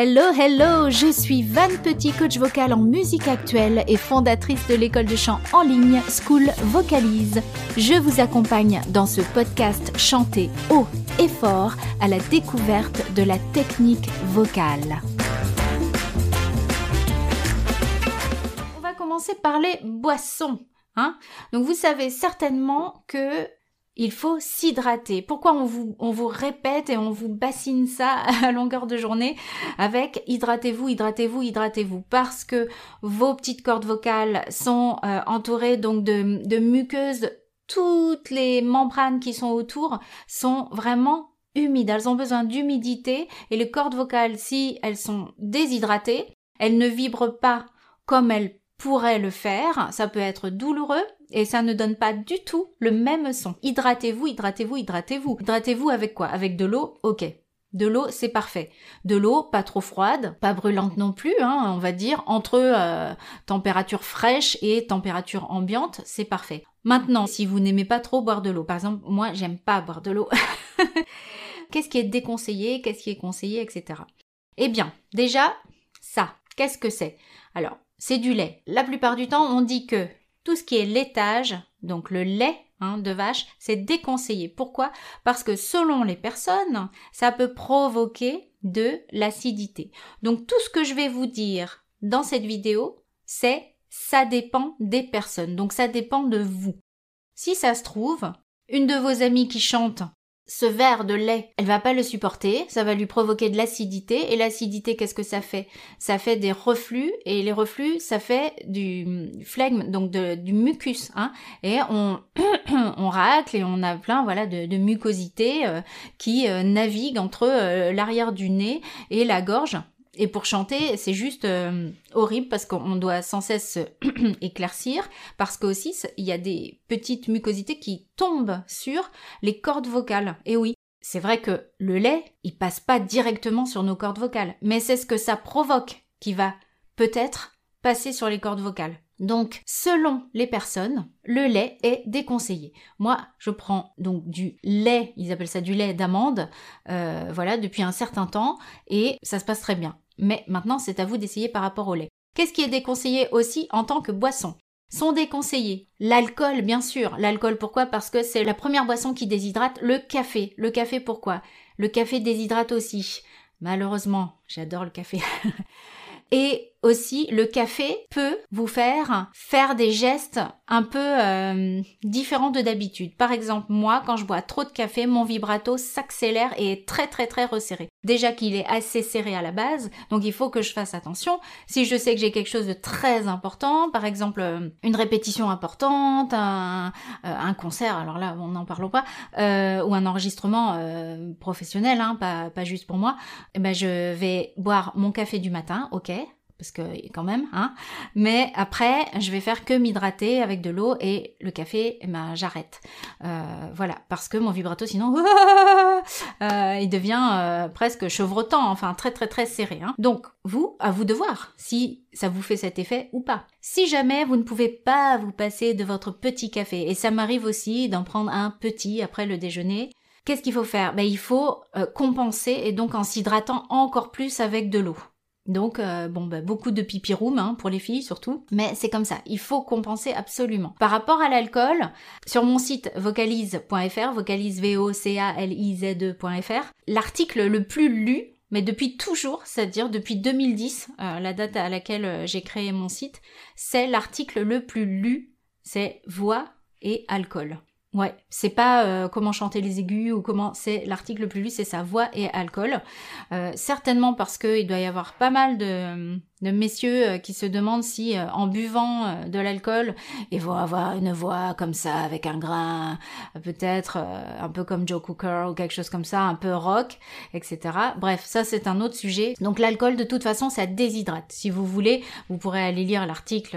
Hello, hello, je suis Van Petit, coach vocal en musique actuelle et fondatrice de l'école de chant en ligne School Vocalise. Je vous accompagne dans ce podcast chanté haut et fort à la découverte de la technique vocale. On va commencer par les boissons. Hein Donc vous savez certainement que il faut s'hydrater. Pourquoi on vous, on vous répète et on vous bassine ça à longueur de journée avec hydratez-vous, hydratez-vous, hydratez-vous Parce que vos petites cordes vocales sont euh, entourées donc de, de muqueuses. Toutes les membranes qui sont autour sont vraiment humides. Elles ont besoin d'humidité et les cordes vocales, si elles sont déshydratées, elles ne vibrent pas comme elles pourraient le faire. Ça peut être douloureux, et ça ne donne pas du tout le même son. Hydratez-vous, hydratez-vous, hydratez-vous. Hydratez-vous avec quoi? Avec de l'eau? Ok. De l'eau, c'est parfait. De l'eau, pas trop froide, pas brûlante non plus, hein, on va dire, entre euh, température fraîche et température ambiante, c'est parfait. Maintenant, si vous n'aimez pas trop boire de l'eau, par exemple, moi, j'aime pas boire de l'eau. qu'est-ce qui est déconseillé, qu'est-ce qui est conseillé, etc. Eh bien, déjà, ça, qu'est-ce que c'est? Alors, c'est du lait. La plupart du temps, on dit que tout ce qui est laitage, donc le lait hein, de vache, c'est déconseillé. Pourquoi? Parce que selon les personnes, ça peut provoquer de l'acidité. Donc tout ce que je vais vous dire dans cette vidéo, c'est ça dépend des personnes. Donc ça dépend de vous. Si ça se trouve, une de vos amies qui chante ce verre de lait, elle va pas le supporter, ça va lui provoquer de l'acidité et l'acidité qu'est-ce que ça fait? Ça fait des reflux et les reflux ça fait du flegme donc du mucus hein et on on racle et on a plein voilà de, mucosité euh, qui euh, navigue entre euh, l'arrière du nez et la gorge et pour chanter, c'est juste euh, horrible parce qu'on doit sans cesse éclaircir, parce qu'aussi il y a des petites mucosités qui tombent sur les cordes vocales. Et oui, c'est vrai que le lait, il passe pas directement sur nos cordes vocales, mais c'est ce que ça provoque qui va peut-être passer sur les cordes vocales. Donc, selon les personnes, le lait est déconseillé. Moi, je prends donc du lait, ils appellent ça du lait d'amande, euh, voilà, depuis un certain temps, et ça se passe très bien mais maintenant c'est à vous d'essayer par rapport au lait. Qu'est-ce qui est déconseillé aussi en tant que boisson? Sont déconseillés. L'alcool, bien sûr. L'alcool, pourquoi? Parce que c'est la première boisson qui déshydrate. Le café. Le café, pourquoi? Le café déshydrate aussi. Malheureusement, j'adore le café. Et aussi, le café peut vous faire faire des gestes un peu euh, différents de d'habitude. Par exemple, moi, quand je bois trop de café, mon vibrato s'accélère et est très très très resserré. Déjà qu'il est assez serré à la base, donc il faut que je fasse attention. Si je sais que j'ai quelque chose de très important, par exemple euh, une répétition importante, un, euh, un concert, alors là, on n'en parle pas, ou un enregistrement professionnel, hein, pas, pas juste pour moi, eh ben je vais boire mon café du matin, ok, parce que quand même, hein. Mais après, je vais faire que m'hydrater avec de l'eau et le café, eh ben, j'arrête. Euh, voilà, parce que mon vibrato, sinon, euh, il devient euh, presque chevrotant, enfin très très très serré. Hein. Donc, vous, à vous de voir si ça vous fait cet effet ou pas. Si jamais vous ne pouvez pas vous passer de votre petit café, et ça m'arrive aussi d'en prendre un petit après le déjeuner, Qu'est-ce qu'il faut faire? Ben, Il faut compenser et donc en s'hydratant encore plus avec de l'eau. Donc, euh, bon, bah, beaucoup de pipi room hein, pour les filles surtout. Mais c'est comme ça, il faut compenser absolument. Par rapport à l'alcool, sur mon site vocalise.fr, vocalise v o c a l i z e.fr, l'article le plus lu mais depuis toujours, c'est-à-dire depuis 2010, euh, la date à laquelle euh, j'ai créé mon site, c'est l'article le plus lu, c'est voix et alcool. Ouais, c'est pas euh, comment chanter les aigus ou comment c'est l'article le plus lu, c'est sa voix et alcool. Euh, certainement parce que il doit y avoir pas mal de, de messieurs euh, qui se demandent si en buvant de l'alcool, ils vont avoir une voix comme ça avec un grain, peut-être un peu comme Joe Cooker ou quelque chose comme ça, un peu rock, etc. Bref, ça c'est un autre sujet. Donc l'alcool de toute façon ça déshydrate. Si vous voulez, vous pourrez aller lire l'article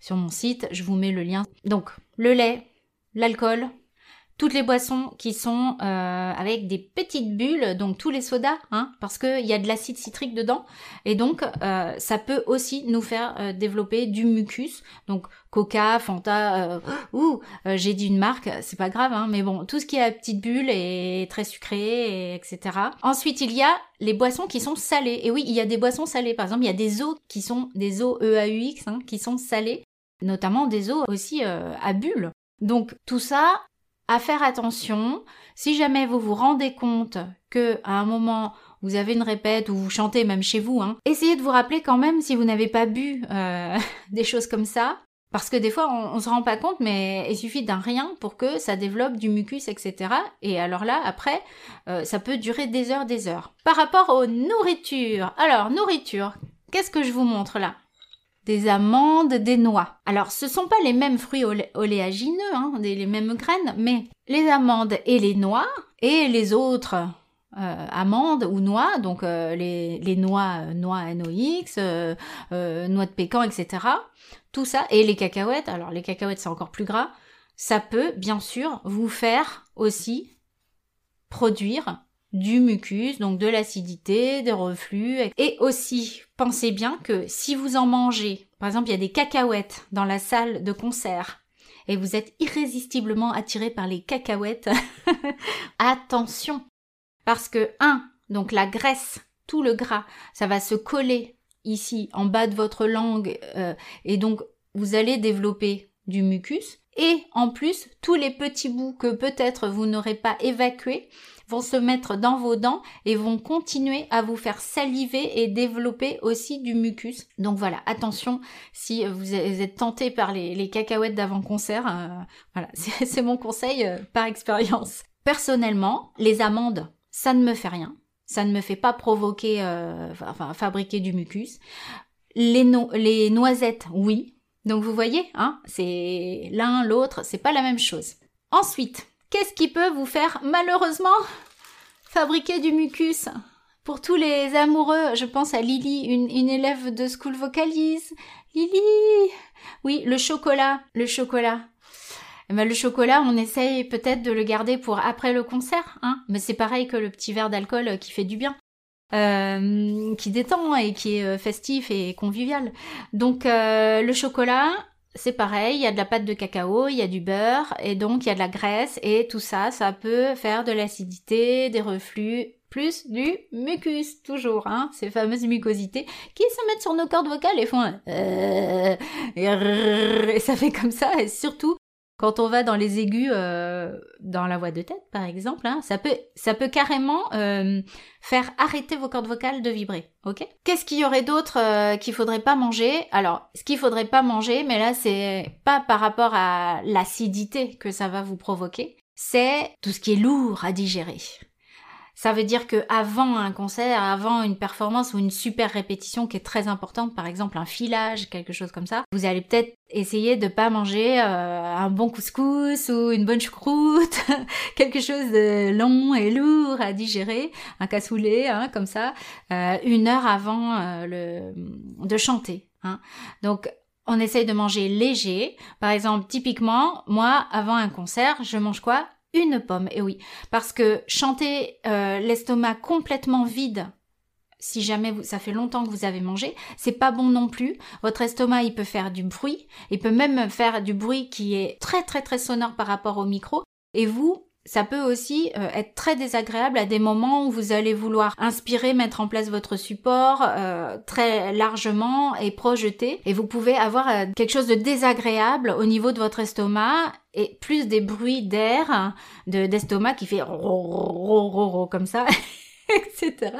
sur mon site, je vous mets le lien. Donc le lait l'alcool, toutes les boissons qui sont euh, avec des petites bulles, donc tous les sodas, hein, parce qu'il y a de l'acide citrique dedans, et donc euh, ça peut aussi nous faire euh, développer du mucus. Donc Coca, Fanta, ou j'ai dit une marque, c'est pas grave, hein, mais bon, tout ce qui est à petites bulles est très sucré, et etc. Ensuite, il y a les boissons qui sont salées. Et oui, il y a des boissons salées. Par exemple, il y a des eaux qui sont des eaux EAUX, hein, qui sont salées, notamment des eaux aussi à bulles. Donc tout ça, à faire attention. Si jamais vous vous rendez compte que à un moment vous avez une répète ou vous chantez même chez vous, hein, essayez de vous rappeler quand même si vous n'avez pas bu euh, des choses comme ça. Parce que des fois, on, on se rend pas compte, mais il suffit d'un rien pour que ça développe du mucus, etc. Et alors là, après, euh, ça peut durer des heures, des heures. Par rapport aux nourritures. Alors, nourriture, qu'est-ce que je vous montre là? Des amandes, des noix. Alors, ce sont pas les mêmes fruits oléagineux, hein, les mêmes graines, mais les amandes et les noix et les autres euh, amandes ou noix, donc euh, les, noix, euh, noix NOx, noix de pécan, etc. Tout ça, et les cacahuètes, alors les cacahuètes c'est encore plus gras, ça peut bien sûr vous faire aussi produire du mucus, donc de l'acidité, des reflux. Et aussi, pensez bien que si vous en mangez, par exemple, il y a des cacahuètes dans la salle de concert, et vous êtes irrésistiblement attiré par les cacahuètes, attention. Parce que, un, donc la graisse, tout le gras, ça va se coller ici, en bas de votre langue, euh, et donc vous allez développer du mucus. Et en plus, tous les petits bouts que peut-être vous n'aurez pas évacués vont se mettre dans vos dents et vont continuer à vous faire saliver et développer aussi du mucus. Donc voilà, attention si vous êtes tenté par les, cacahuètes d'avant-concert, euh, voilà, c'est mon conseil euh, par expérience. Personnellement, les amandes, ça ne me fait rien. Ça ne me fait pas provoquer, euh, enfin, fabriquer du mucus. Les, les noisettes, oui. Donc vous voyez, hein, c'est l'un, l'autre, c'est pas la même chose. Ensuite, Qu'est-ce qui peut vous faire malheureusement fabriquer du mucus? Pour tous les amoureux, je pense à Lily, une, élève de School Vocalise. Lily Oui, le chocolat, le chocolat. Eh ben, le chocolat, on essaye peut-être de le garder pour après le concert, hein mais c'est pareil que le petit verre d'alcool qui fait du bien. Euh, qui détend et qui est euh, festif et convivial. Donc euh, le chocolat, c'est pareil, il y a de la pâte de cacao, il y a du beurre, et donc il y a de la graisse, et tout ça, ça peut faire de l'acidité, des reflux, plus du mucus, toujours, hein, ces fameuses mucosités qui se mettent sur nos cordes vocales et font et ça fait comme ça, et surtout quand on va dans les aigus, euh, dans la voix de tête par exemple, hein, ça peut, ça peut carrément euh, faire arrêter vos cordes vocales de vibrer. Ok? Qu'est-ce qu'il y aurait d'autre euh, qu'il faudrait pas manger? Alors, ce qu'il faudrait pas manger, mais là c'est pas par rapport à l'acidité que ça va vous provoquer, c'est tout ce qui est lourd à digérer. Ça veut dire que avant un concert, avant une performance ou une super répétition qui est très importante, par exemple un filage, quelque chose comme ça, vous allez peut-être essayer de pas manger euh, un bon couscous ou une bonne choucroute, quelque chose de long et lourd à digérer, un cassoulet, hein, comme ça, euh, une heure avant euh, le de chanter. Hein. Donc on essaye de manger léger. Par exemple, typiquement, moi, avant un concert, je mange quoi? Une pomme, et oui, parce que chanter euh, l'estomac complètement vide, si jamais vous, ça fait longtemps que vous avez mangé, c'est pas bon non plus. Votre estomac, il peut faire du bruit, il peut même faire du bruit qui est très très très sonore par rapport au micro. Et vous, ça peut aussi euh, être très désagréable à des moments où vous allez vouloir inspirer, mettre en place votre support euh, très largement et projeter. Et vous pouvez avoir euh, quelque chose de désagréable au niveau de votre estomac et plus des bruits d'air, d'estomac qui fait comme ça, etc.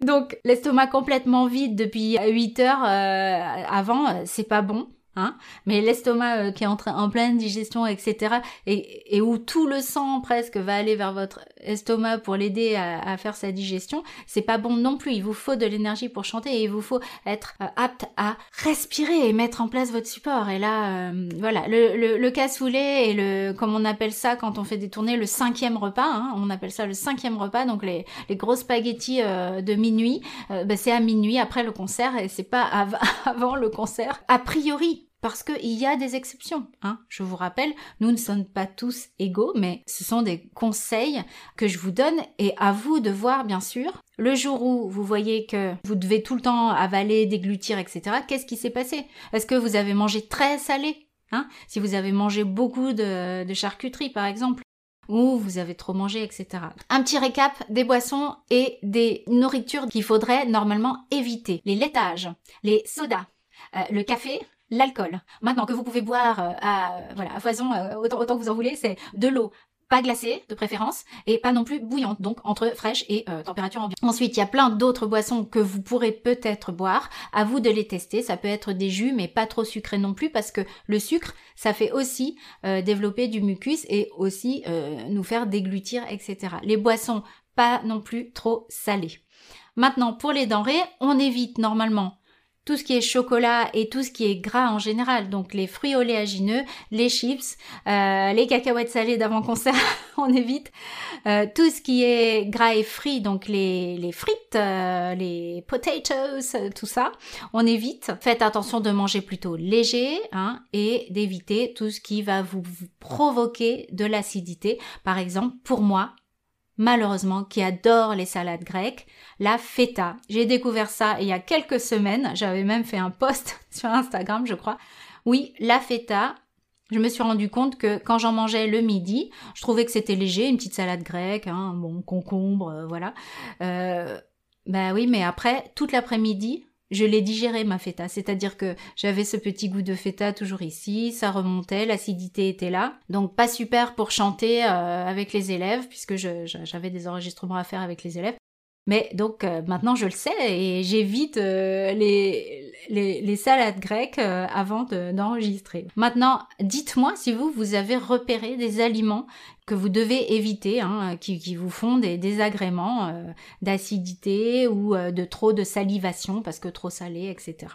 Donc l'estomac complètement vide depuis 8 heures avant, c'est pas bon. Hein mais l'estomac euh, qui est en, train, en pleine digestion, etc., et, et, où tout le sang presque va aller vers votre estomac pour l'aider à, faire sa digestion, c'est pas bon non plus. Il vous faut de l'énergie pour chanter et il vous faut être euh, apte à respirer et mettre en place votre support. Et là, euh, voilà, le, le, le, cassoulet et le, comme on appelle ça quand on fait des tournées, le cinquième repas, hein, on appelle ça le cinquième repas, donc les, les gros spaghettis de minuit, bah, c'est à minuit après le concert et c'est pas avant le concert. A priori, parce qu'il y a des exceptions. Hein. Je vous rappelle, nous ne sommes pas tous égaux, mais ce sont des conseils que je vous donne et à vous de voir, bien sûr. Le jour où vous voyez que vous devez tout le temps avaler, déglutir, etc., qu'est-ce qui s'est passé? Est-ce que vous avez mangé très salé hein? Si vous avez mangé beaucoup de, de charcuterie, par exemple, ou vous avez trop mangé, etc. Un petit récap des boissons et des nourritures qu'il faudrait normalement éviter. Les laitages, les sodas, euh, le café, l'alcool. Maintenant que vous pouvez boire euh, à, voilà, à foison euh, autant, autant que vous en voulez, c'est de l'eau, pas glacée de préférence et pas non plus bouillante, donc entre fraîche et euh, température ambiante. Ensuite, il y a plein d'autres boissons que vous pourrez peut-être boire. À vous de les tester. Ça peut être des jus, mais pas trop sucrés non plus, parce que le sucre, ça fait aussi développer du mucus et aussi nous faire déglutir, etc. Les boissons, pas non plus trop salées. Maintenant, pour les denrées, on évite normalement tout ce qui est chocolat et tout ce qui est gras en général, donc les fruits oléagineux, les chips, euh, les cacahuètes salées d'avant-concert, on évite. Euh, tout ce qui est gras et frit, donc les, les frites, euh, les potatoes, tout ça, on évite. Faites attention de manger plutôt léger hein, et d'éviter tout ce qui va vous provoquer de l'acidité. Par exemple, pour moi, malheureusement, qui adore les salades grecques, la feta. J'ai découvert ça il y a quelques semaines, j'avais même fait un post sur Instagram, je crois. Oui, la feta, je me suis rendu compte que quand j'en mangeais le midi, je trouvais que c'était léger, une petite salade grecque, hein, bon concombre, euh, voilà. Euh, bah oui, mais après, toute l'après-midi, je l'ai digéré ma feta, c'est-à-dire que j'avais ce petit goût de feta toujours ici, ça remontait, l'acidité était là, donc pas super pour chanter euh, avec les élèves puisque j'avais des enregistrements à faire avec les élèves. Mais donc euh, maintenant je le sais et j'évite euh, les, salades grecques avant d'enregistrer. maintenant, dites-moi si vous, vous avez repéré des aliments que vous devez éviter, hein, qui, vous font des désagréments euh, d'acidité ou euh, de trop de salivation parce que trop salé, etc.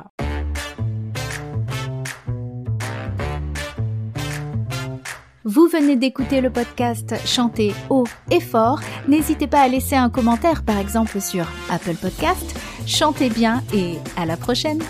Vous venez d'écouter le podcast Chanter haut et fort. N'hésitez pas à laisser un commentaire par exemple sur Apple Podcast. Chantez bien et à la prochaine.